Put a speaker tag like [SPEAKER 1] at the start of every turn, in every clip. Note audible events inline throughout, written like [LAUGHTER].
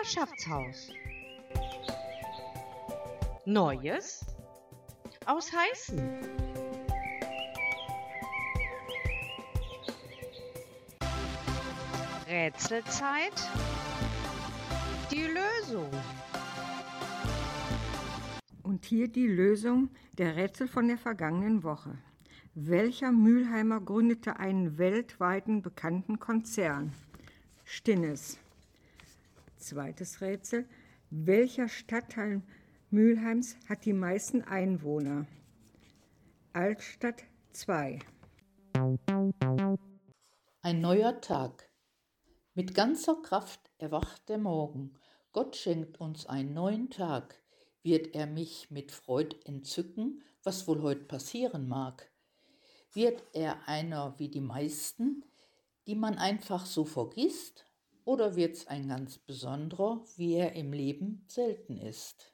[SPEAKER 1] Nachbarschaftshaus. Neues aus Heißen. Rätselzeit. Die Lösung.
[SPEAKER 2] Und hier die Lösung der Rätsel von der vergangenen Woche. Welcher Mülheimer gründete einen weltweiten bekannten Konzern? Stinnes. Zweites Rätsel. Welcher Stadtteil Mülheims hat die meisten Einwohner? Altstadt 2.
[SPEAKER 3] Ein neuer Tag. Mit ganzer Kraft erwacht der Morgen. Gott schenkt uns einen neuen Tag. Wird er mich mit Freud entzücken, was wohl heute passieren mag? Wird er einer wie die meisten, die man einfach so vergisst? Oder wird's ein ganz besonderer, wie er im Leben selten ist?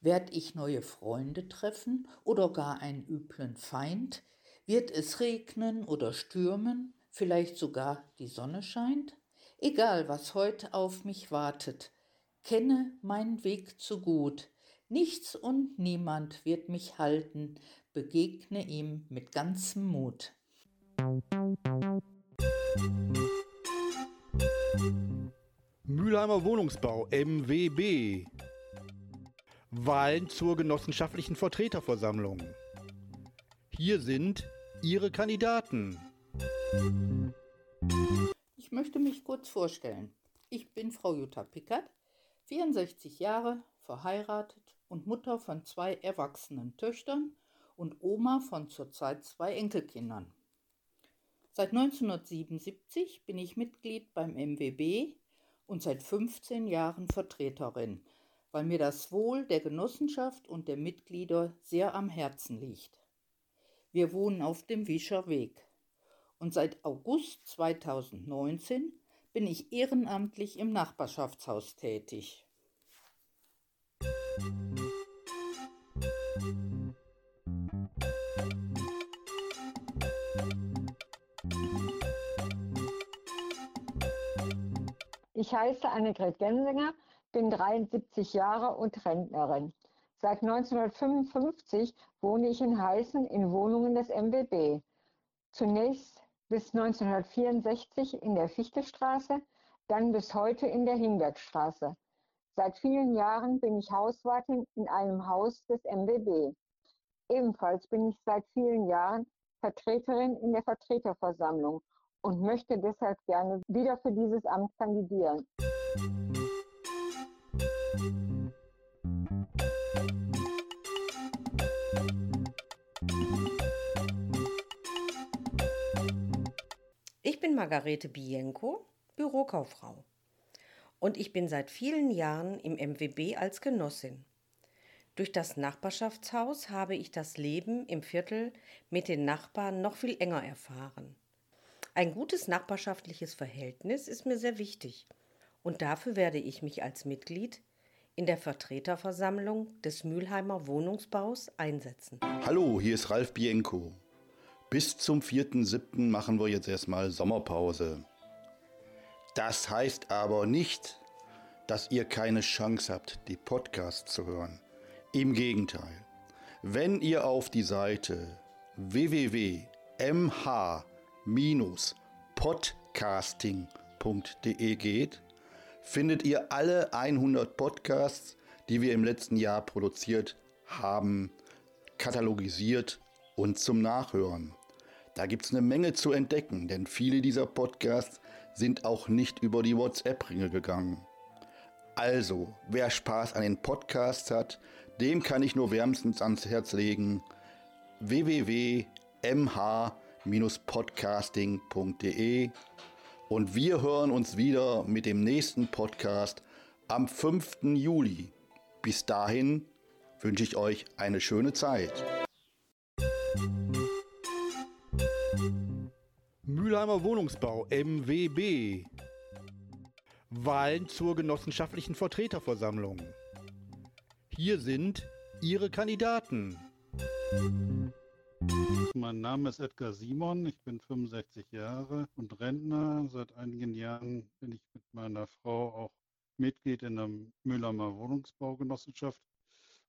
[SPEAKER 3] Werd ich neue Freunde treffen oder gar einen üblen Feind? Wird es regnen oder stürmen, vielleicht sogar die Sonne scheint? Egal, was heute auf mich wartet, kenne meinen Weg zu gut. Nichts und niemand wird mich halten, begegne ihm mit ganzem Mut.
[SPEAKER 4] Mülheimer Wohnungsbau MWB. Wahlen zur genossenschaftlichen Vertreterversammlung. Hier sind Ihre Kandidaten.
[SPEAKER 3] Ich möchte mich kurz vorstellen. Ich bin Frau Jutta Pickert, 64 Jahre, verheiratet und Mutter von zwei erwachsenen Töchtern und Oma von zurzeit zwei Enkelkindern. Seit 1977 bin ich Mitglied beim MWB und seit 15 Jahren Vertreterin, weil mir das Wohl der Genossenschaft und der Mitglieder sehr am Herzen liegt. Wir wohnen auf dem Wischer Weg und seit August 2019 bin ich ehrenamtlich im Nachbarschaftshaus tätig.
[SPEAKER 2] Ich heiße Annegret Gensinger, bin 73 Jahre und Rentnerin. Seit 1955 wohne ich in Heißen in Wohnungen des MWB. Zunächst bis 1964 in der Fichtestraße, dann bis heute in der Himbergstraße. Seit vielen Jahren bin ich Hauswartin in einem Haus des MWB. Ebenfalls bin ich seit vielen Jahren Vertreterin in der Vertreterversammlung und möchte deshalb gerne wieder für dieses Amt kandidieren.
[SPEAKER 1] Ich bin Margarete Bienko, Bürokauffrau. Und ich bin seit vielen Jahren im MWB als Genossin. Durch das Nachbarschaftshaus habe ich das Leben im Viertel mit den Nachbarn noch viel enger erfahren. Ein gutes nachbarschaftliches Verhältnis ist mir sehr wichtig und dafür werde ich mich als Mitglied in der Vertreterversammlung des Mülheimer Wohnungsbaus einsetzen.
[SPEAKER 4] Hallo, hier ist Ralf Bienko. Bis zum 4.7. machen wir jetzt erstmal Sommerpause. Das heißt aber nicht, dass ihr keine Chance habt, die Podcasts zu hören. Im Gegenteil. Wenn ihr auf die Seite www.mh podcasting.de geht, findet ihr alle 100 Podcasts, die wir im letzten Jahr produziert haben, katalogisiert und zum Nachhören. Da gibt es eine Menge zu entdecken, denn viele dieser Podcasts sind auch nicht über die WhatsApp-Ringe gegangen. Also, wer Spaß an den Podcasts hat, dem kann ich nur wärmstens ans Herz legen www.mh podcasting.de und wir hören uns wieder mit dem nächsten Podcast am 5. Juli. Bis dahin wünsche ich euch eine schöne Zeit. Mülheimer Wohnungsbau MWB. Wahlen zur genossenschaftlichen Vertreterversammlung. Hier sind Ihre Kandidaten.
[SPEAKER 5] Mein Name ist Edgar Simon, ich bin 65 Jahre und Rentner. Seit einigen Jahren bin ich mit meiner Frau auch Mitglied in der Mühlheimer Wohnungsbaugenossenschaft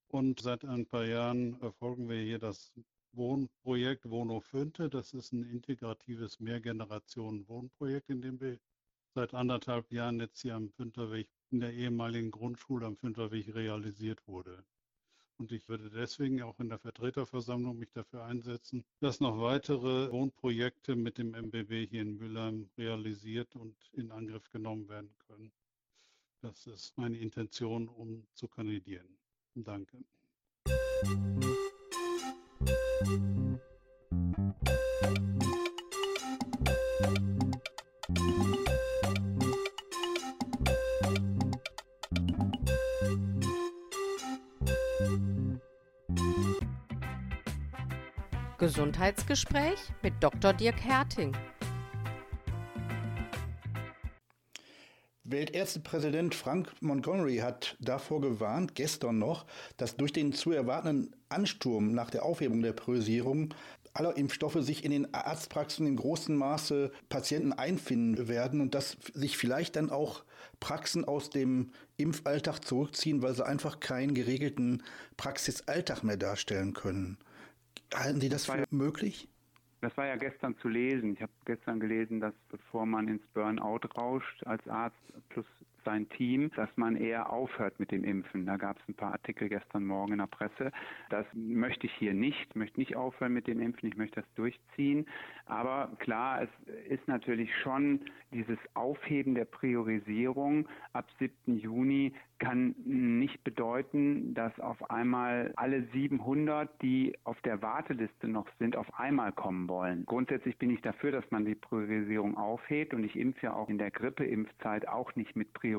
[SPEAKER 5] und seit ein paar Jahren verfolgen wir hier das Wohnprojekt Wohno Fünte. Das ist ein integratives Mehrgenerationen-Wohnprojekt, in dem wir seit anderthalb Jahren jetzt hier am Fünterweg in der ehemaligen Grundschule am Fünterweg realisiert wurde. Und ich würde deswegen auch in der Vertreterversammlung mich dafür einsetzen, dass noch weitere Wohnprojekte mit dem MBW hier in Mülheim realisiert und in Angriff genommen werden können. Das ist meine Intention, um zu kandidieren. Danke.
[SPEAKER 1] Gesundheitsgespräch mit Dr. Dirk Herting.
[SPEAKER 4] Weltärztepräsident Frank Montgomery hat davor gewarnt, gestern noch, dass durch den zu erwartenden Ansturm nach der Aufhebung der Priorisierung aller Impfstoffe sich in den Arztpraxen in großem Maße Patienten einfinden werden und dass sich vielleicht dann auch Praxen aus dem Impfalltag zurückziehen, weil sie einfach keinen geregelten Praxisalltag mehr darstellen können. Halten Sie das, das für ja, möglich?
[SPEAKER 6] Das war ja gestern zu lesen. Ich habe gestern gelesen, dass bevor man ins Burnout rauscht als Arzt plus sein Team, dass man eher aufhört mit dem Impfen. Da gab es ein paar Artikel gestern Morgen in der Presse. Das möchte ich hier nicht. Ich möchte nicht aufhören mit dem Impfen. Ich möchte das durchziehen. Aber klar, es ist natürlich schon dieses Aufheben der Priorisierung ab 7. Juni kann nicht bedeuten, dass auf einmal alle 700, die auf der Warteliste noch sind, auf einmal kommen wollen. Grundsätzlich bin ich dafür, dass man die Priorisierung aufhebt und ich impfe ja auch in der Grippeimpfzeit auch nicht mit Priorisierung,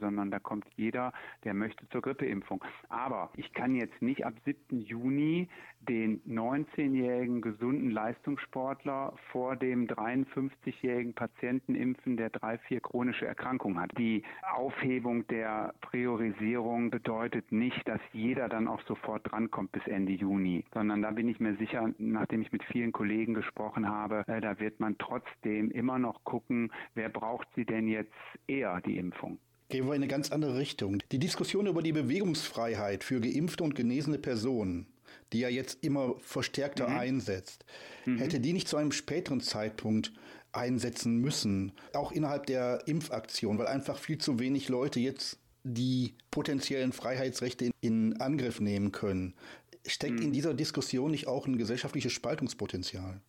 [SPEAKER 6] sondern da kommt jeder, der möchte zur Grippeimpfung. Aber ich kann jetzt nicht ab 7. Juni den 19-jährigen gesunden Leistungssportler vor dem 53-jährigen Patienten impfen, der drei, vier chronische Erkrankungen hat. Die Aufhebung der Priorisierung bedeutet nicht, dass jeder dann auch sofort drankommt bis Ende Juni, sondern da bin ich mir sicher, nachdem ich mit vielen Kollegen gesprochen habe, äh, da wird man trotzdem immer noch gucken, wer braucht sie denn jetzt eher, die Impfung.
[SPEAKER 4] Gehen wir in eine ganz andere Richtung. Die Diskussion über die Bewegungsfreiheit für geimpfte und genesene Personen die ja jetzt immer verstärkter mhm. einsetzt, mhm. hätte die nicht zu einem späteren Zeitpunkt einsetzen müssen, auch innerhalb der Impfaktion, weil einfach viel zu wenig Leute jetzt die potenziellen Freiheitsrechte in Angriff nehmen können. Steckt mhm. in dieser Diskussion nicht auch ein gesellschaftliches Spaltungspotenzial?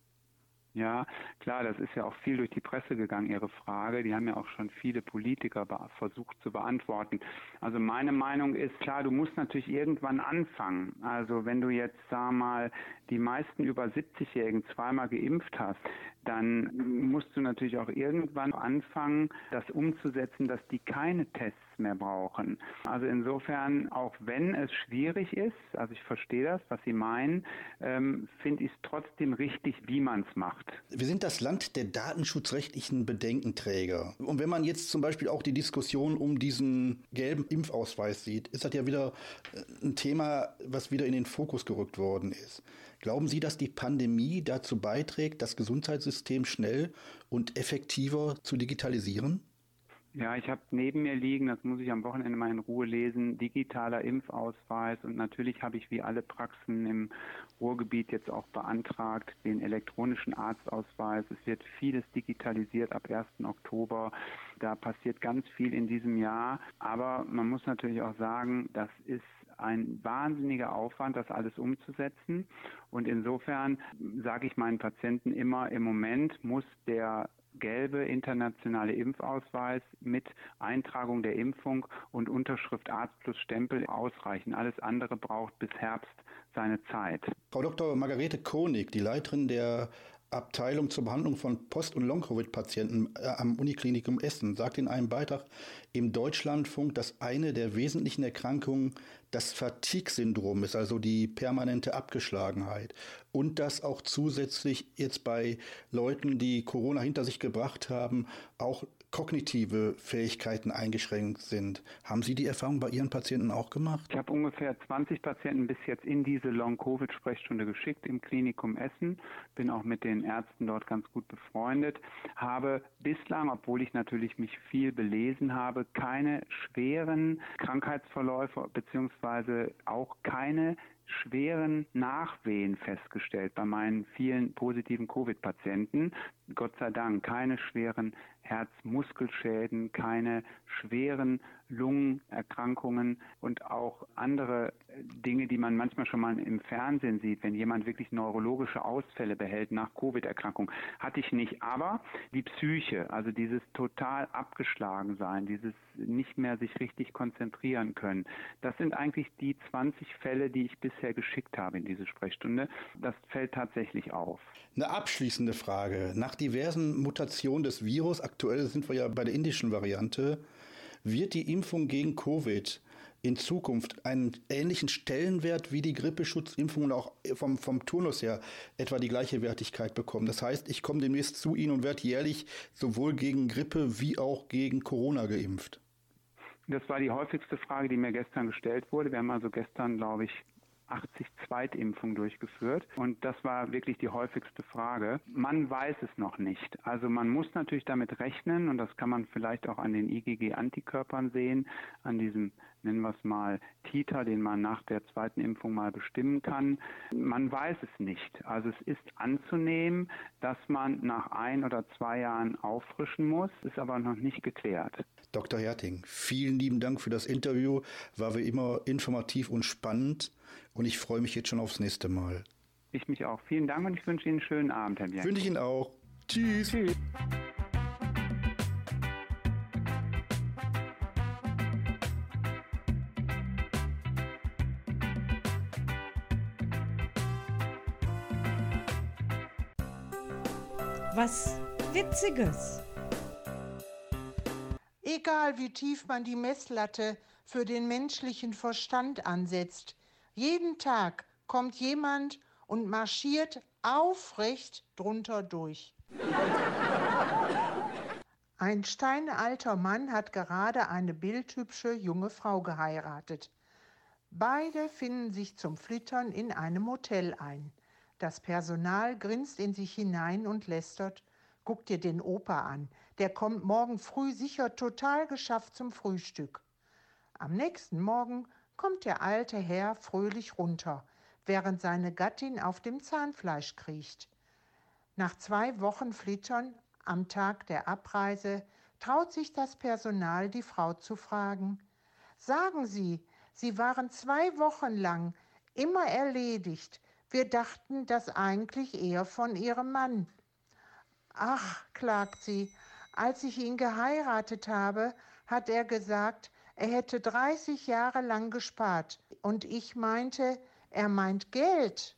[SPEAKER 6] Ja, klar, das ist ja auch viel durch die Presse gegangen, Ihre Frage. Die haben ja auch schon viele Politiker versucht zu beantworten. Also meine Meinung ist klar, du musst natürlich irgendwann anfangen. Also wenn du jetzt, sag mal, die meisten über 70-Jährigen zweimal geimpft hast, dann musst du natürlich auch irgendwann anfangen, das umzusetzen, dass die keine Tests mehr brauchen. Also insofern, auch wenn es schwierig ist, also ich verstehe das, was Sie meinen, ähm, finde ich es trotzdem richtig, wie man es macht.
[SPEAKER 4] Wir sind das Land der datenschutzrechtlichen Bedenkenträger. Und wenn man jetzt zum Beispiel auch die Diskussion um diesen gelben Impfausweis sieht, ist das ja wieder äh, ein Thema, was wieder in den Fokus gerückt worden ist. Glauben Sie, dass die Pandemie dazu beiträgt, das Gesundheitssystem schnell und effektiver zu digitalisieren?
[SPEAKER 6] Ja, ich habe neben mir liegen, das muss ich am Wochenende mal in Ruhe lesen, digitaler Impfausweis und natürlich habe ich wie alle Praxen im Ruhrgebiet jetzt auch beantragt den elektronischen Arztausweis. Es wird vieles digitalisiert ab 1. Oktober. Da passiert ganz viel in diesem Jahr, aber man muss natürlich auch sagen, das ist ein wahnsinniger Aufwand, das alles umzusetzen. Und insofern sage ich meinen Patienten immer, im Moment muss der gelbe internationale Impfausweis mit Eintragung der Impfung und Unterschrift Arzt plus Stempel ausreichen. Alles andere braucht bis Herbst seine Zeit.
[SPEAKER 4] Frau Dr. Margarete Konig, die Leiterin der Abteilung zur Behandlung von Post- und Long-Covid-Patienten äh, am Uniklinikum Essen sagt in einem Beitrag im Deutschlandfunk, dass eine der wesentlichen Erkrankungen das Fatigue-Syndrom ist, also die permanente Abgeschlagenheit. Und dass auch zusätzlich jetzt bei Leuten, die Corona hinter sich gebracht haben, auch kognitive Fähigkeiten eingeschränkt sind. Haben Sie die Erfahrung bei Ihren Patienten auch gemacht?
[SPEAKER 6] Ich habe ungefähr 20 Patienten bis jetzt in diese Long-Covid-Sprechstunde geschickt im Klinikum Essen. Bin auch mit den Ärzten dort ganz gut befreundet. Habe bislang, obwohl ich natürlich mich viel belesen habe, keine schweren Krankheitsverläufe beziehungsweise auch keine schweren Nachwehen festgestellt bei meinen vielen positiven Covid-Patienten. Gott sei Dank keine schweren Herzmuskelschäden, keine schweren Lungenerkrankungen und auch andere Dinge, die man manchmal schon mal im Fernsehen sieht, wenn jemand wirklich neurologische Ausfälle behält nach Covid-Erkrankung, hatte ich nicht. Aber die Psyche, also dieses total abgeschlagen sein, dieses nicht mehr sich richtig konzentrieren können, das sind eigentlich die 20 Fälle, die ich bisher geschickt habe in diese Sprechstunde. Das fällt tatsächlich auf.
[SPEAKER 4] Eine abschließende Frage. Nach diversen Mutationen des Virus, aktuell sind wir ja bei der indischen Variante, wird die Impfung gegen Covid in Zukunft einen ähnlichen Stellenwert wie die Grippeschutzimpfung und auch vom, vom Turnus her etwa die gleiche Wertigkeit bekommen. Das heißt, ich komme demnächst zu Ihnen und werde jährlich sowohl gegen Grippe wie auch gegen Corona geimpft.
[SPEAKER 6] Das war die häufigste Frage, die mir gestern gestellt wurde. Wir haben also gestern, glaube ich, 80 Zweitimpfungen durchgeführt. Und das war wirklich die häufigste Frage. Man weiß es noch nicht. Also man muss natürlich damit rechnen und das kann man vielleicht auch an den IgG-Antikörpern sehen, an diesem nennen wir es mal, Titer, den man nach der zweiten Impfung mal bestimmen kann. Man weiß es nicht. Also es ist anzunehmen, dass man nach ein oder zwei Jahren auffrischen muss, ist aber noch nicht geklärt.
[SPEAKER 4] Dr. Herting, vielen lieben Dank für das Interview. War wie immer informativ und spannend und ich freue mich jetzt schon aufs nächste Mal.
[SPEAKER 6] Ich mich auch. Vielen Dank und ich wünsche Ihnen einen schönen Abend, Herr Bianchi.
[SPEAKER 4] Wünsche ich Ihnen auch. Tschüss. Tschüss.
[SPEAKER 1] Was Witziges.
[SPEAKER 7] Egal wie tief man die Messlatte für den menschlichen Verstand ansetzt, jeden Tag kommt jemand und marschiert aufrecht drunter durch. Ein steinalter Mann hat gerade eine bildhübsche junge Frau geheiratet. Beide finden sich zum Flittern in einem Hotel ein. Das Personal grinst in sich hinein und lästert. Guck dir den Opa an. Der kommt morgen früh sicher total geschafft zum Frühstück. Am nächsten Morgen kommt der alte Herr fröhlich runter, während seine Gattin auf dem Zahnfleisch kriecht. Nach zwei Wochen Flittern am Tag der Abreise traut sich das Personal, die Frau zu fragen. Sagen Sie, Sie waren zwei Wochen lang immer erledigt. Wir dachten das eigentlich eher von Ihrem Mann. Ach, klagt sie, als ich ihn geheiratet habe, hat er gesagt, er hätte 30 Jahre lang gespart. Und ich meinte, er meint Geld.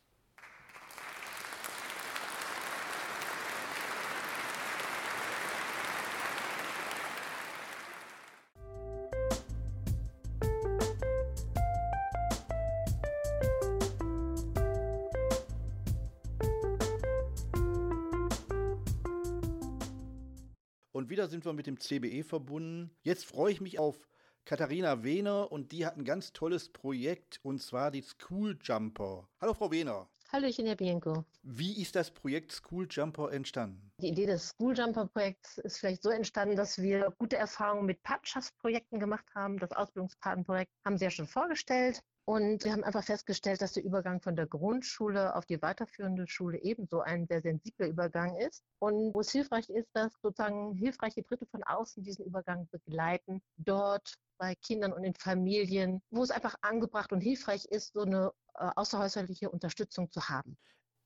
[SPEAKER 4] Sind wir mit dem CBE verbunden. Jetzt freue ich mich auf Katharina Wehner und die hat ein ganz tolles Projekt und zwar die School Jumper. Hallo Frau Wehner.
[SPEAKER 8] Hallöchen, Herr Bienko.
[SPEAKER 4] Wie ist das Projekt School Jumper entstanden?
[SPEAKER 8] Die Idee des School Jumper Projekts ist vielleicht so entstanden, dass wir gute Erfahrungen mit Patenschaftsprojekten gemacht haben. Das Ausbildungspatenprojekt haben Sie ja schon vorgestellt. Und wir haben einfach festgestellt, dass der Übergang von der Grundschule auf die weiterführende Schule ebenso ein sehr sensibler Übergang ist. Und wo es hilfreich ist, dass sozusagen hilfreiche Dritte von außen diesen Übergang begleiten, dort bei Kindern und in Familien, wo es einfach angebracht und hilfreich ist, so eine äh, außerhäusliche Unterstützung zu haben.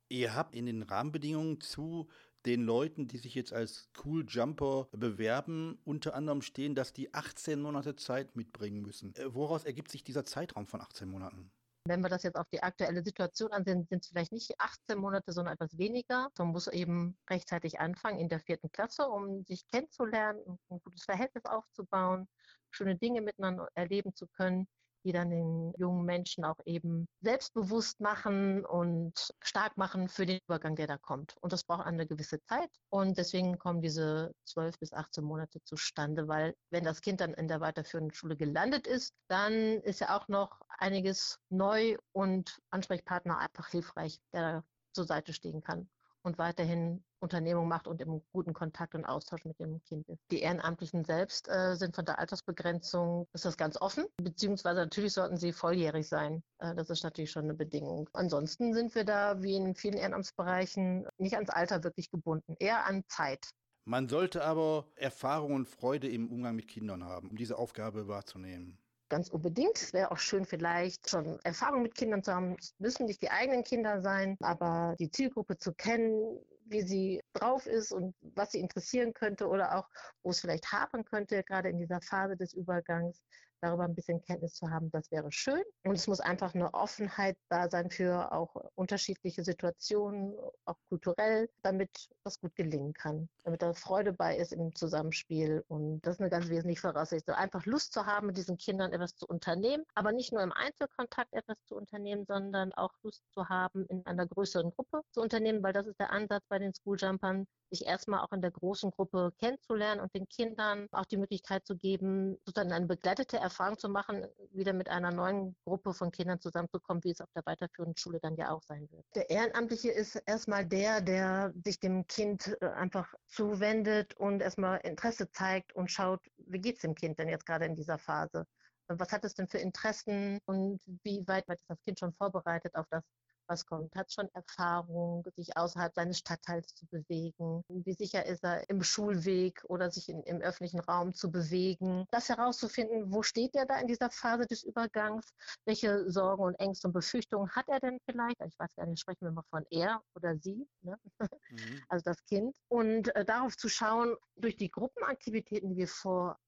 [SPEAKER 4] Ihr habt in den Rahmenbedingungen zu den Leuten, die sich jetzt als Cool Jumper bewerben, unter anderem stehen, dass die 18 Monate Zeit mitbringen müssen. Äh, woraus ergibt sich dieser Zeitraum von 18 Monaten?
[SPEAKER 8] Wenn wir das jetzt auf die aktuelle Situation ansehen, sind es vielleicht nicht 18 Monate, sondern etwas weniger. Man muss eben rechtzeitig anfangen in der vierten Klasse, um sich kennenzulernen, ein gutes Verhältnis aufzubauen, schöne Dinge miteinander erleben zu können. Die dann den jungen Menschen auch eben selbstbewusst machen und stark machen für den Übergang, der da kommt. Und das braucht eine gewisse Zeit. Und deswegen kommen diese 12 bis 18 Monate zustande, weil wenn das Kind dann in der weiterführenden Schule gelandet ist, dann ist ja auch noch einiges neu und Ansprechpartner einfach hilfreich, der zur Seite stehen kann und weiterhin Unternehmung macht und im guten Kontakt und Austausch mit dem Kind ist. Die Ehrenamtlichen selbst äh, sind von der Altersbegrenzung, ist das ganz offen, beziehungsweise natürlich sollten sie volljährig sein. Äh, das ist natürlich schon eine Bedingung. Ansonsten sind wir da, wie in vielen Ehrenamtsbereichen, nicht ans Alter wirklich gebunden, eher an Zeit.
[SPEAKER 4] Man sollte aber Erfahrung und Freude im Umgang mit Kindern haben, um diese Aufgabe wahrzunehmen
[SPEAKER 8] ganz unbedingt. Es wäre auch schön, vielleicht schon Erfahrung mit Kindern zu haben. Es müssen nicht die eigenen Kinder sein, aber die Zielgruppe zu kennen, wie sie drauf ist und was sie interessieren könnte oder auch, wo es vielleicht hapern könnte, gerade in dieser Phase des Übergangs, darüber ein bisschen Kenntnis zu haben, das wäre schön. Und es muss einfach eine Offenheit da sein für auch unterschiedliche Situationen, auch kulturell, damit das gut gelingen kann, damit da Freude bei ist im Zusammenspiel. Und das ist eine ganz wesentliche Voraussetzung. Einfach Lust zu haben, mit diesen Kindern etwas zu unternehmen, aber nicht nur im Einzelkontakt etwas zu unternehmen, sondern auch Lust zu haben, in einer größeren Gruppe zu unternehmen, weil das ist der Ansatz bei den Schooljumpern, sich erstmal auch in der großen Gruppe kennenzulernen und den Kindern auch die Möglichkeit zu geben, sozusagen eine begleitete Erfahrung zu machen, wieder mit einer neuen Gruppe von Kindern zusammenzukommen, wie es auf der weiterführenden Schule dann ja auch sein wird. Der Ehrenamtliche ist erstmal der, der sich dem Kind äh, einfach zuwendet und erstmal Interesse zeigt und schaut, wie geht es dem Kind denn jetzt gerade in dieser Phase? Was hat es denn für Interessen und wie weit ist das Kind schon vorbereitet auf das, was kommt, hat schon Erfahrung, sich außerhalb seines Stadtteils zu bewegen, wie sicher ist er im Schulweg oder sich in, im öffentlichen Raum zu bewegen. Das herauszufinden, wo steht er da in dieser Phase des Übergangs, welche Sorgen und Ängste und Befürchtungen hat er denn vielleicht, ich weiß gar nicht, sprechen wir mal von er oder sie, ne? mhm. [LAUGHS] also das Kind, und äh, darauf zu schauen, durch die Gruppenaktivitäten, die wir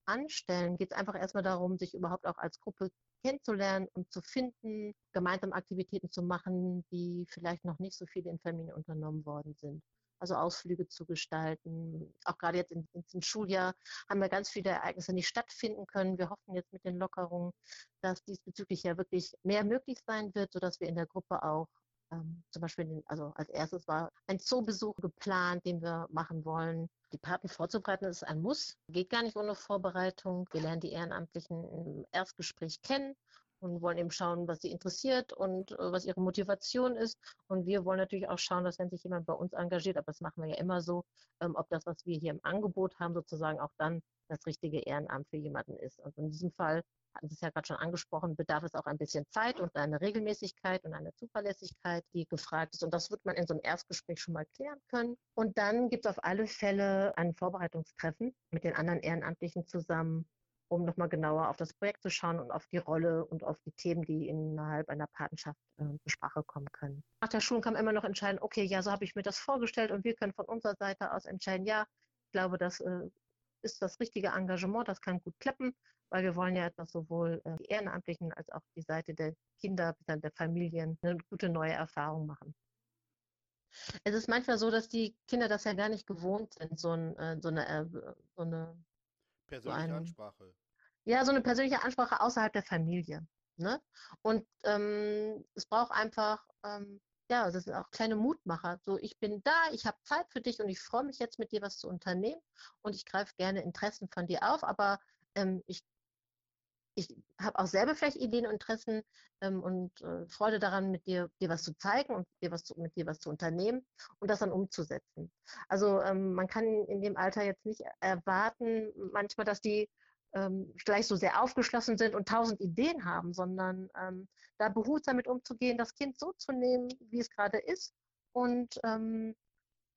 [SPEAKER 8] voranstellen, geht es einfach erstmal darum, sich überhaupt auch als Gruppe kennenzulernen und zu finden, gemeinsam Aktivitäten zu machen, die vielleicht noch nicht so viele in Familien unternommen worden sind. Also Ausflüge zu gestalten. Auch gerade jetzt in, in Schuljahr haben wir ganz viele Ereignisse nicht stattfinden können. Wir hoffen jetzt mit den Lockerungen, dass diesbezüglich ja wirklich mehr möglich sein wird, sodass wir in der Gruppe auch ähm, zum Beispiel, also als erstes war ein Zoobesuch geplant, den wir machen wollen. Die Paten vorzubereiten ist ein Muss, geht gar nicht ohne Vorbereitung. Wir lernen die Ehrenamtlichen im Erstgespräch kennen und wollen eben schauen, was sie interessiert und äh, was ihre Motivation ist. Und wir wollen natürlich auch schauen, dass wenn sich jemand bei uns engagiert, aber das machen wir ja immer so, ähm, ob das, was wir hier im Angebot haben, sozusagen auch dann das richtige Ehrenamt für jemanden ist. Also in diesem Fall hatten Sie es ja gerade schon angesprochen, bedarf es auch ein bisschen Zeit und eine Regelmäßigkeit und eine Zuverlässigkeit, die gefragt ist. Und das wird man in so einem Erstgespräch schon mal klären können. Und dann gibt es auf alle Fälle ein Vorbereitungstreffen mit den anderen Ehrenamtlichen zusammen, um nochmal genauer auf das Projekt zu schauen und auf die Rolle und auf die Themen, die innerhalb einer Patenschaft äh, zur Sprache kommen können. Nach der Schulung kann man immer noch entscheiden, okay, ja, so habe ich mir das vorgestellt und wir können von unserer Seite aus entscheiden, ja, ich glaube, das äh, ist das richtige Engagement, das kann gut klappen weil wir wollen ja, dass sowohl äh, die Ehrenamtlichen als auch die Seite der Kinder, der Familien eine gute neue Erfahrung machen. Es ist manchmal so, dass die Kinder das ja gar nicht gewohnt sind, so, ein, äh, so eine, äh, so eine
[SPEAKER 4] persönliche so ein, Ansprache.
[SPEAKER 8] Ja, so eine persönliche Ansprache außerhalb der Familie. Ne? Und ähm, es braucht einfach, ähm, ja, das sind auch kleine Mutmacher. So, ich bin da, ich habe Zeit für dich und ich freue mich jetzt mit dir was zu unternehmen und ich greife gerne Interessen von dir auf, aber ähm, ich ich habe auch selber vielleicht Ideen und Interessen ähm, und äh, Freude daran, mit dir, dir was zu zeigen und dir was zu, mit dir was zu unternehmen und das dann umzusetzen. Also ähm, man kann in dem Alter jetzt nicht erwarten, manchmal, dass die ähm, gleich so sehr aufgeschlossen sind und tausend Ideen haben, sondern ähm, da behutsam mit umzugehen, das Kind so zu nehmen, wie es gerade ist und ähm,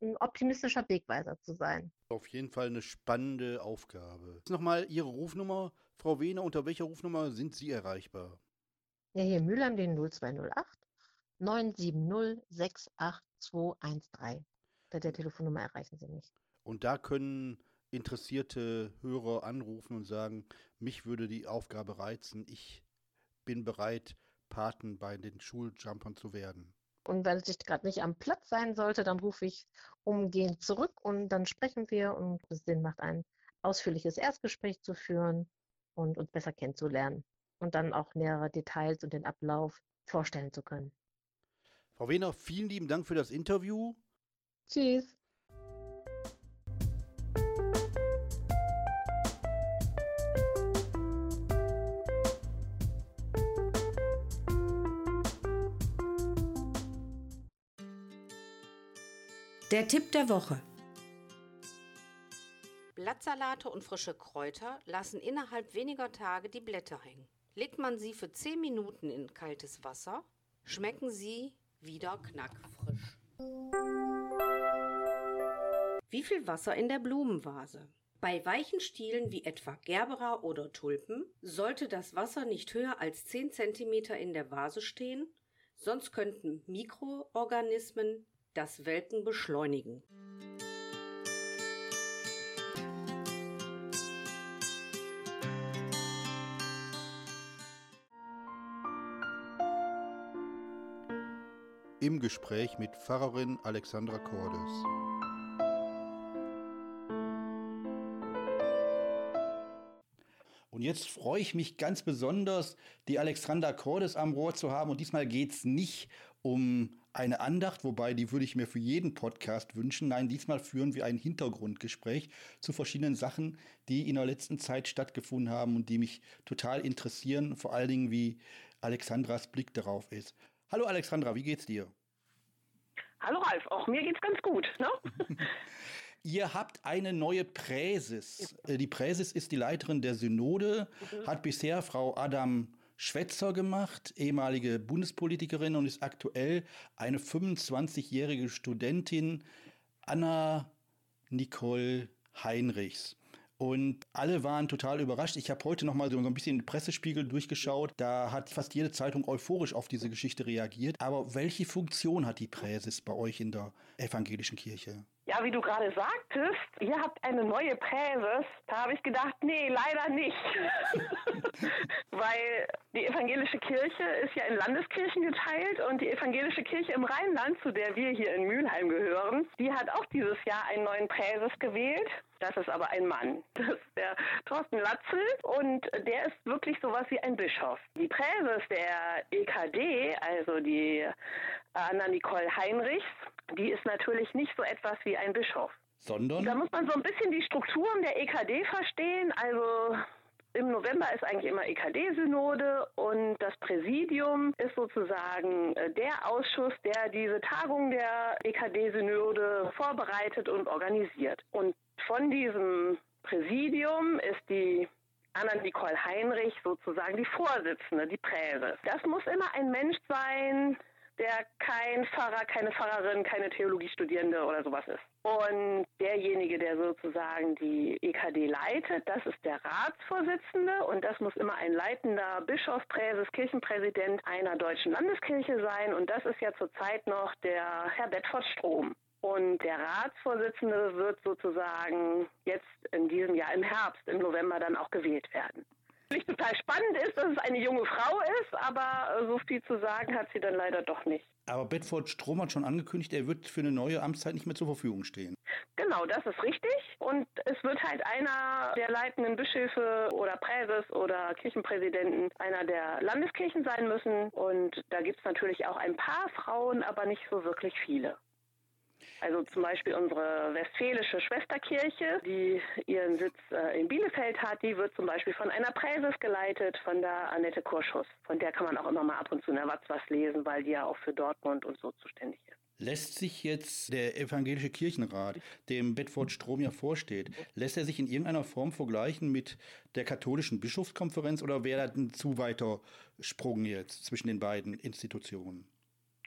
[SPEAKER 8] ein optimistischer Wegweiser zu sein.
[SPEAKER 4] Auf jeden Fall eine spannende Aufgabe. Nochmal Ihre Rufnummer, Frau Wehner, unter welcher Rufnummer sind Sie erreichbar?
[SPEAKER 8] Ja, hier in Mülheim den 0208 970 68213. Unter der Telefonnummer erreichen Sie mich.
[SPEAKER 4] Und da können interessierte Hörer anrufen und sagen, mich würde die Aufgabe reizen, ich bin bereit, Paten bei den Schuljumpern zu werden.
[SPEAKER 8] Und wenn ich gerade nicht am Platz sein sollte, dann rufe ich umgehend zurück und dann sprechen wir und es Sinn macht, ein ausführliches Erstgespräch zu führen und uns besser kennenzulernen. und dann auch nähere Details und den Ablauf vorstellen zu können.
[SPEAKER 4] Frau Wehner, vielen lieben Dank für das Interview.
[SPEAKER 8] Tschüss.
[SPEAKER 1] Der Tipp der Woche. Blattsalate und frische Kräuter lassen innerhalb weniger Tage die Blätter hängen. Legt man sie für 10 Minuten in kaltes Wasser, schmecken sie wieder knackfrisch. Wie viel Wasser in der Blumenvase? Bei weichen Stielen wie etwa Gerbera oder Tulpen sollte das Wasser nicht höher als 10 cm in der Vase stehen, sonst könnten Mikroorganismen das Welken beschleunigen.
[SPEAKER 4] Im Gespräch mit Pfarrerin Alexandra Cordes. Und jetzt freue ich mich ganz besonders, die Alexandra Cordes am Rohr zu haben. Und diesmal geht es nicht um eine Andacht, wobei die würde ich mir für jeden Podcast wünschen. Nein, diesmal führen wir ein Hintergrundgespräch zu verschiedenen Sachen, die in der letzten Zeit stattgefunden haben und die mich total interessieren, vor allen Dingen wie Alexandras Blick darauf ist. Hallo Alexandra, wie geht's dir?
[SPEAKER 9] Hallo Ralf, auch mir geht's ganz gut. Ne? [LAUGHS]
[SPEAKER 4] Ihr habt eine neue Präses. Äh, die Präses ist die Leiterin der Synode, mhm. hat bisher Frau Adam Schwätzer gemacht, ehemalige Bundespolitikerin und ist aktuell eine 25-jährige Studentin, Anna Nicole Heinrichs. Und alle waren total überrascht. Ich habe heute noch mal so ein bisschen den Pressespiegel durchgeschaut. Da hat fast jede Zeitung euphorisch auf diese Geschichte reagiert. Aber welche Funktion hat die Präses bei euch in der evangelischen Kirche?
[SPEAKER 9] Ja, wie du gerade sagtest, ihr habt eine neue Präses. Da habe ich gedacht, nee, leider nicht. [LAUGHS] Weil die evangelische Kirche ist ja in Landeskirchen geteilt und die evangelische Kirche im Rheinland, zu der wir hier in Mülheim gehören, die hat auch dieses Jahr einen neuen Präses gewählt. Das ist aber ein Mann. Das ist der Thorsten Latzel und der ist wirklich sowas wie ein Bischof. Die Präses der EKD, also die Anna Nicole Heinrichs, die ist natürlich nicht so etwas wie ein Bischof.
[SPEAKER 4] Sondern?
[SPEAKER 9] Da muss man so ein bisschen die Strukturen der EKD verstehen. Also im November ist eigentlich immer EKD-Synode und das Präsidium ist sozusagen äh, der Ausschuss, der diese Tagung der EKD-Synode vorbereitet und organisiert. Und von diesem Präsidium ist die Anna Nicole Heinrich sozusagen die Vorsitzende, die Präses. Das muss immer ein Mensch sein, der kein Pfarrer, keine Pfarrerin, keine Theologiestudierende oder sowas ist. Und derjenige, der sozusagen die EKD leitet, das ist der Ratsvorsitzende und das muss immer ein leitender Bischof, Präses, Kirchenpräsident einer deutschen Landeskirche sein und das ist ja zurzeit noch der Herr Bedford Strom. Und der Ratsvorsitzende wird sozusagen jetzt in diesem Jahr im Herbst, im November dann auch gewählt werden total spannend ist, dass es eine junge Frau ist, aber so viel zu sagen hat sie dann leider doch nicht.
[SPEAKER 4] Aber Bedford Strom hat schon angekündigt, er wird für eine neue Amtszeit nicht mehr zur Verfügung stehen.
[SPEAKER 9] Genau, das ist richtig. Und es wird halt einer der leitenden Bischöfe oder Präses oder Kirchenpräsidenten einer der Landeskirchen sein müssen. Und da gibt es natürlich auch ein paar Frauen, aber nicht so wirklich viele. Also zum Beispiel unsere westfälische Schwesterkirche, die ihren Sitz äh, in Bielefeld hat, die wird zum Beispiel von einer Präses geleitet, von der Annette Kurschus. Von der kann man auch immer mal ab und zu in der Watz was lesen, weil die ja auch für Dortmund und so zuständig ist.
[SPEAKER 4] Lässt sich jetzt der evangelische Kirchenrat, dem Bedford Strom ja vorsteht, lässt er sich in irgendeiner Form vergleichen mit der katholischen Bischofskonferenz oder wäre das ein zu weiter Sprung jetzt zwischen den beiden Institutionen?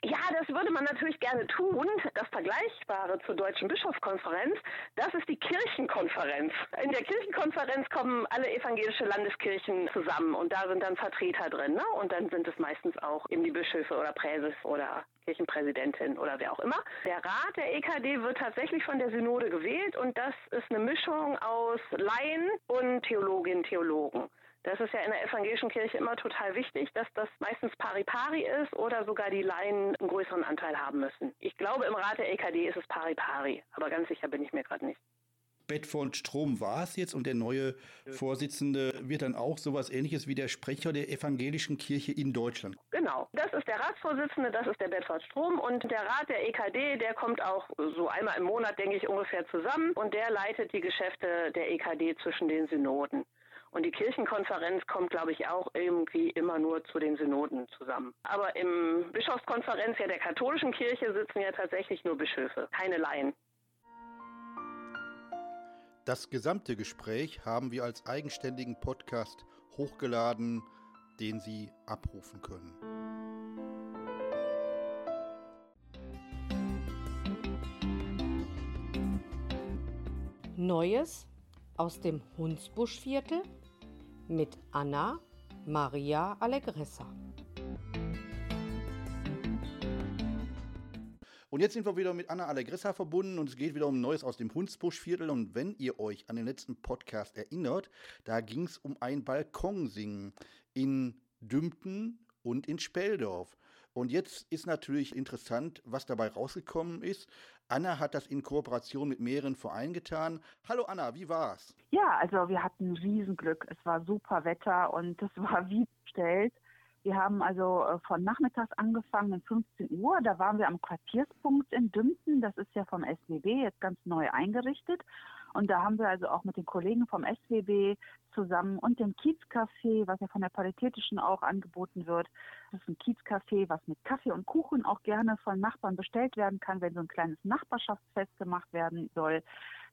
[SPEAKER 9] Ja, das würde man natürlich gerne tun. Das Vergleichbare zur Deutschen Bischofskonferenz, das ist die Kirchenkonferenz. In der Kirchenkonferenz kommen alle evangelische Landeskirchen zusammen und da sind dann Vertreter drin. Ne? Und dann sind es meistens auch eben die Bischöfe oder Präses oder Kirchenpräsidentin oder wer auch immer. Der Rat der EKD wird tatsächlich von der Synode gewählt und das ist eine Mischung aus Laien und Theologinnen, Theologen. Das ist ja in der evangelischen Kirche immer total wichtig, dass das meistens pari-pari ist oder sogar die Laien einen größeren Anteil haben müssen. Ich glaube, im Rat der EKD ist es pari-pari, aber ganz sicher bin ich mir gerade nicht.
[SPEAKER 4] Bedford Strom war es jetzt und der neue Vorsitzende wird dann auch sowas ähnliches wie der Sprecher der evangelischen Kirche in Deutschland.
[SPEAKER 9] Genau, das ist der Ratsvorsitzende, das ist der Bedford Strom und der Rat der EKD, der kommt auch so einmal im Monat, denke ich, ungefähr zusammen und der leitet die Geschäfte der EKD zwischen den Synoden. Und die Kirchenkonferenz kommt, glaube ich, auch irgendwie immer nur zu den Synoden zusammen. Aber im Bischofskonferenz ja der katholischen Kirche sitzen ja tatsächlich nur Bischöfe, keine Laien.
[SPEAKER 4] Das gesamte Gespräch haben wir als eigenständigen Podcast hochgeladen, den Sie abrufen können.
[SPEAKER 1] Neues aus dem Hunsbuschviertel mit Anna Maria Allegressa.
[SPEAKER 4] Und jetzt sind wir wieder mit Anna Allegressa verbunden und es geht wieder um Neues aus dem Hunsbuschviertel. Und wenn ihr euch an den letzten Podcast erinnert, da ging es um ein Balkonsingen in Dümpten und in Speldorf. Und jetzt ist natürlich interessant, was dabei rausgekommen ist. Anna hat das in Kooperation mit mehreren Vereinen getan. Hallo Anna, wie war's?
[SPEAKER 10] Ja, also wir hatten Riesenglück. Es war super Wetter und es war wie bestellt. Wir haben also äh, von nachmittags angefangen um 15 Uhr. Da waren wir am Quartierspunkt in Dümpten. Das ist ja vom SWB jetzt ganz neu eingerichtet. Und da haben wir also auch mit den Kollegen vom SWB zusammen und dem Kiezcafé, was ja von der Paritätischen auch angeboten wird. Das ist ein Kiezcafé, was mit Kaffee und Kuchen auch gerne von Nachbarn bestellt werden kann, wenn so ein kleines Nachbarschaftsfest gemacht werden soll.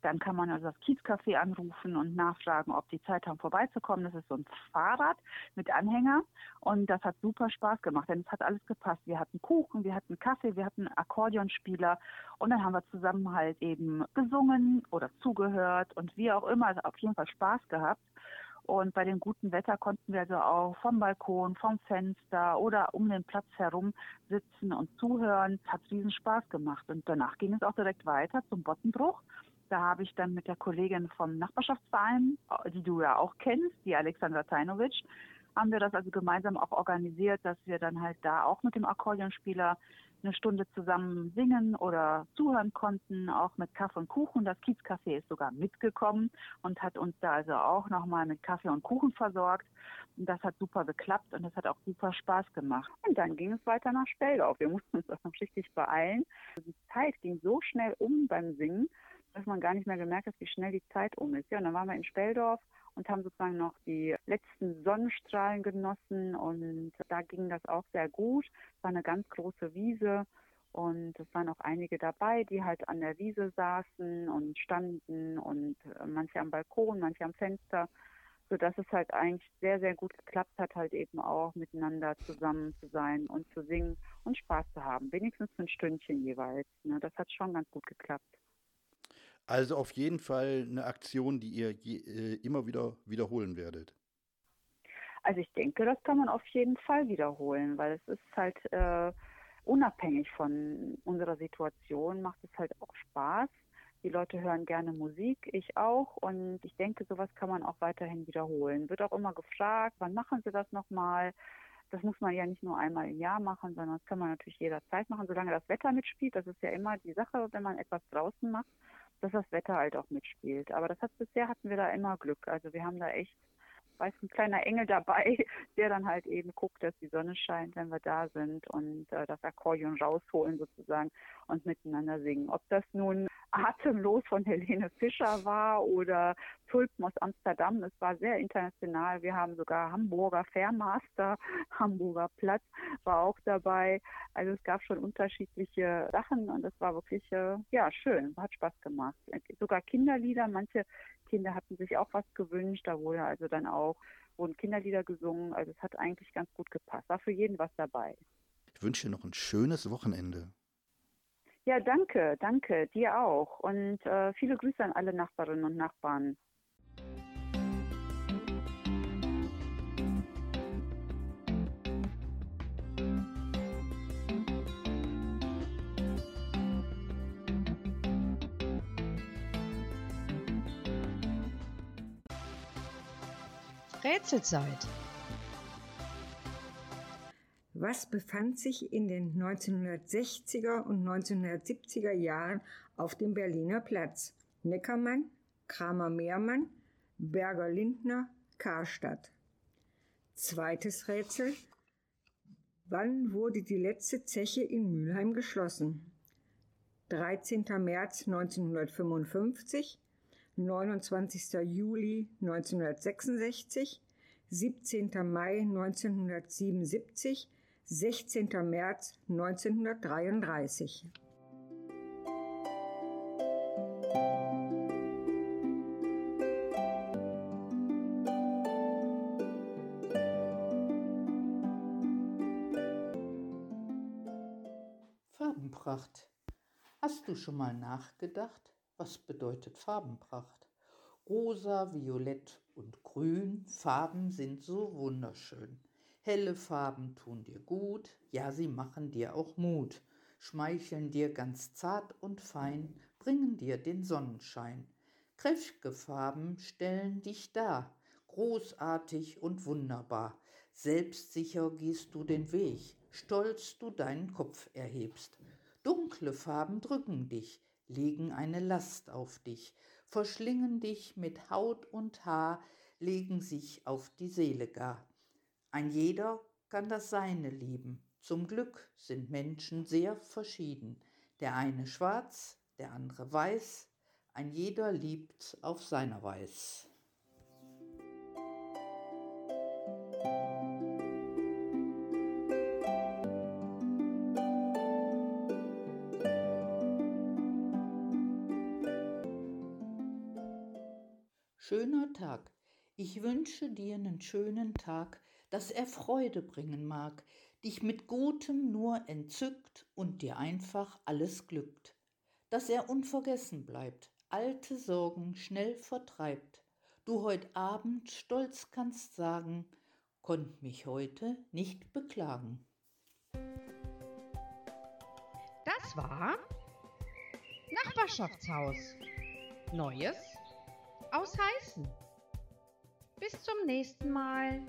[SPEAKER 10] Dann kann man also das Kiezcafé anrufen und nachfragen, ob die Zeit haben, vorbeizukommen. Das ist so ein Fahrrad mit Anhänger und das hat super Spaß gemacht, denn es hat alles gepasst. Wir hatten Kuchen, wir hatten Kaffee, wir hatten Akkordeonspieler und dann haben wir zusammen halt eben gesungen oder zugehört und wie auch immer, also auf jeden Fall Spaß gehabt. Und bei dem guten Wetter konnten wir also auch vom Balkon, vom Fenster oder um den Platz herum sitzen und zuhören. Hat riesen Spaß gemacht. Und danach ging es auch direkt weiter zum Bottenbruch. Da habe ich dann mit der Kollegin vom Nachbarschaftsverein, die du ja auch kennst, die Alexandra Tajnovic, haben wir das also gemeinsam auch organisiert, dass wir dann halt da auch mit dem Akkordeonspieler eine Stunde zusammen singen oder zuhören konnten, auch mit Kaffee und Kuchen. Das Kiezcafé ist sogar mitgekommen und hat uns da also auch nochmal mit Kaffee und Kuchen versorgt. Und das hat super geklappt und das hat auch super Spaß gemacht. Und dann ging es weiter nach Speldorf. Wir mussten uns auch noch richtig beeilen. Die Zeit ging so schnell um beim Singen dass man gar nicht mehr gemerkt hat, wie schnell die Zeit um ist. Ja, und dann waren wir in Speldorf und haben sozusagen noch die letzten Sonnenstrahlen genossen und da ging das auch sehr gut. Es war eine ganz große Wiese und es waren auch einige dabei, die halt an der Wiese saßen und standen und manche am Balkon, manche am Fenster, sodass es halt eigentlich sehr, sehr gut geklappt hat, halt eben auch miteinander zusammen zu sein und zu singen und Spaß zu haben. Wenigstens ein Stündchen jeweils. Ne? Das hat schon ganz gut geklappt.
[SPEAKER 4] Also auf jeden Fall eine Aktion, die ihr je, äh, immer wieder wiederholen werdet.
[SPEAKER 10] Also ich denke, das kann man auf jeden Fall wiederholen, weil es ist halt äh, unabhängig von unserer Situation, macht es halt auch Spaß. Die Leute hören gerne Musik, ich auch. Und ich denke, sowas kann man auch weiterhin wiederholen. Wird auch immer gefragt, wann machen Sie das nochmal? Das muss man ja nicht nur einmal im Jahr machen, sondern das kann man natürlich jederzeit machen, solange das Wetter mitspielt. Das ist ja immer die Sache, wenn man etwas draußen macht dass das Wetter halt auch mitspielt. Aber das hat bisher hatten wir da immer Glück. Also wir haben da echt, weiß ein kleiner Engel dabei, [LAUGHS] der dann halt eben guckt, dass die Sonne scheint, wenn wir da sind und äh, das Akkordeon rausholen sozusagen und miteinander singen. Ob das nun Atemlos von Helene Fischer war oder Tulpen aus Amsterdam. Es war sehr international. Wir haben sogar Hamburger Fairmaster, [LAUGHS] Hamburger Platz war auch dabei. Also es gab schon unterschiedliche Sachen und es war wirklich äh, ja schön, hat Spaß gemacht. Sogar Kinderlieder, manche Kinder hatten sich auch was gewünscht, da wurde also dann auch wurden Kinderlieder gesungen. Also es hat eigentlich ganz gut gepasst. War für jeden was dabei.
[SPEAKER 4] Ich wünsche dir noch ein schönes Wochenende.
[SPEAKER 10] Ja, danke, danke, dir auch. Und äh, viele Grüße an alle Nachbarinnen und Nachbarn.
[SPEAKER 11] Rätselzeit. Was befand sich in den 1960er und 1970er Jahren auf dem Berliner Platz? Neckermann, Kramer-Mehrmann, Berger-Lindner, Karstadt. Zweites Rätsel. Wann wurde die letzte Zeche in Mülheim geschlossen? 13. März 1955, 29. Juli 1966, 17. Mai 1977, 16. März 1933.
[SPEAKER 3] Farbenpracht. Hast du schon mal nachgedacht, was bedeutet Farbenpracht? Rosa, Violett und Grün, Farben sind so wunderschön. Helle Farben tun dir gut, ja, sie machen dir auch Mut, schmeicheln dir ganz zart und fein, bringen dir den Sonnenschein. Kräftige Farben stellen dich dar, großartig und wunderbar. Selbstsicher gehst du den Weg, stolz du deinen Kopf erhebst. Dunkle Farben drücken dich, legen eine Last auf dich, verschlingen dich mit Haut und Haar, legen sich auf die Seele gar. Ein jeder kann das Seine lieben. Zum Glück sind Menschen sehr verschieden. Der eine schwarz, der andere weiß, ein jeder liebt auf seiner Weis. Schöner Tag. Ich wünsche dir einen schönen Tag, dass er Freude bringen mag, dich mit Gutem nur entzückt und dir einfach alles glückt, dass er unvergessen bleibt, alte Sorgen schnell vertreibt, du heut Abend stolz kannst sagen, konnt mich heute nicht beklagen.
[SPEAKER 12] Das war Nachbarschaftshaus. Neues aus Heißen. Bis zum nächsten Mal.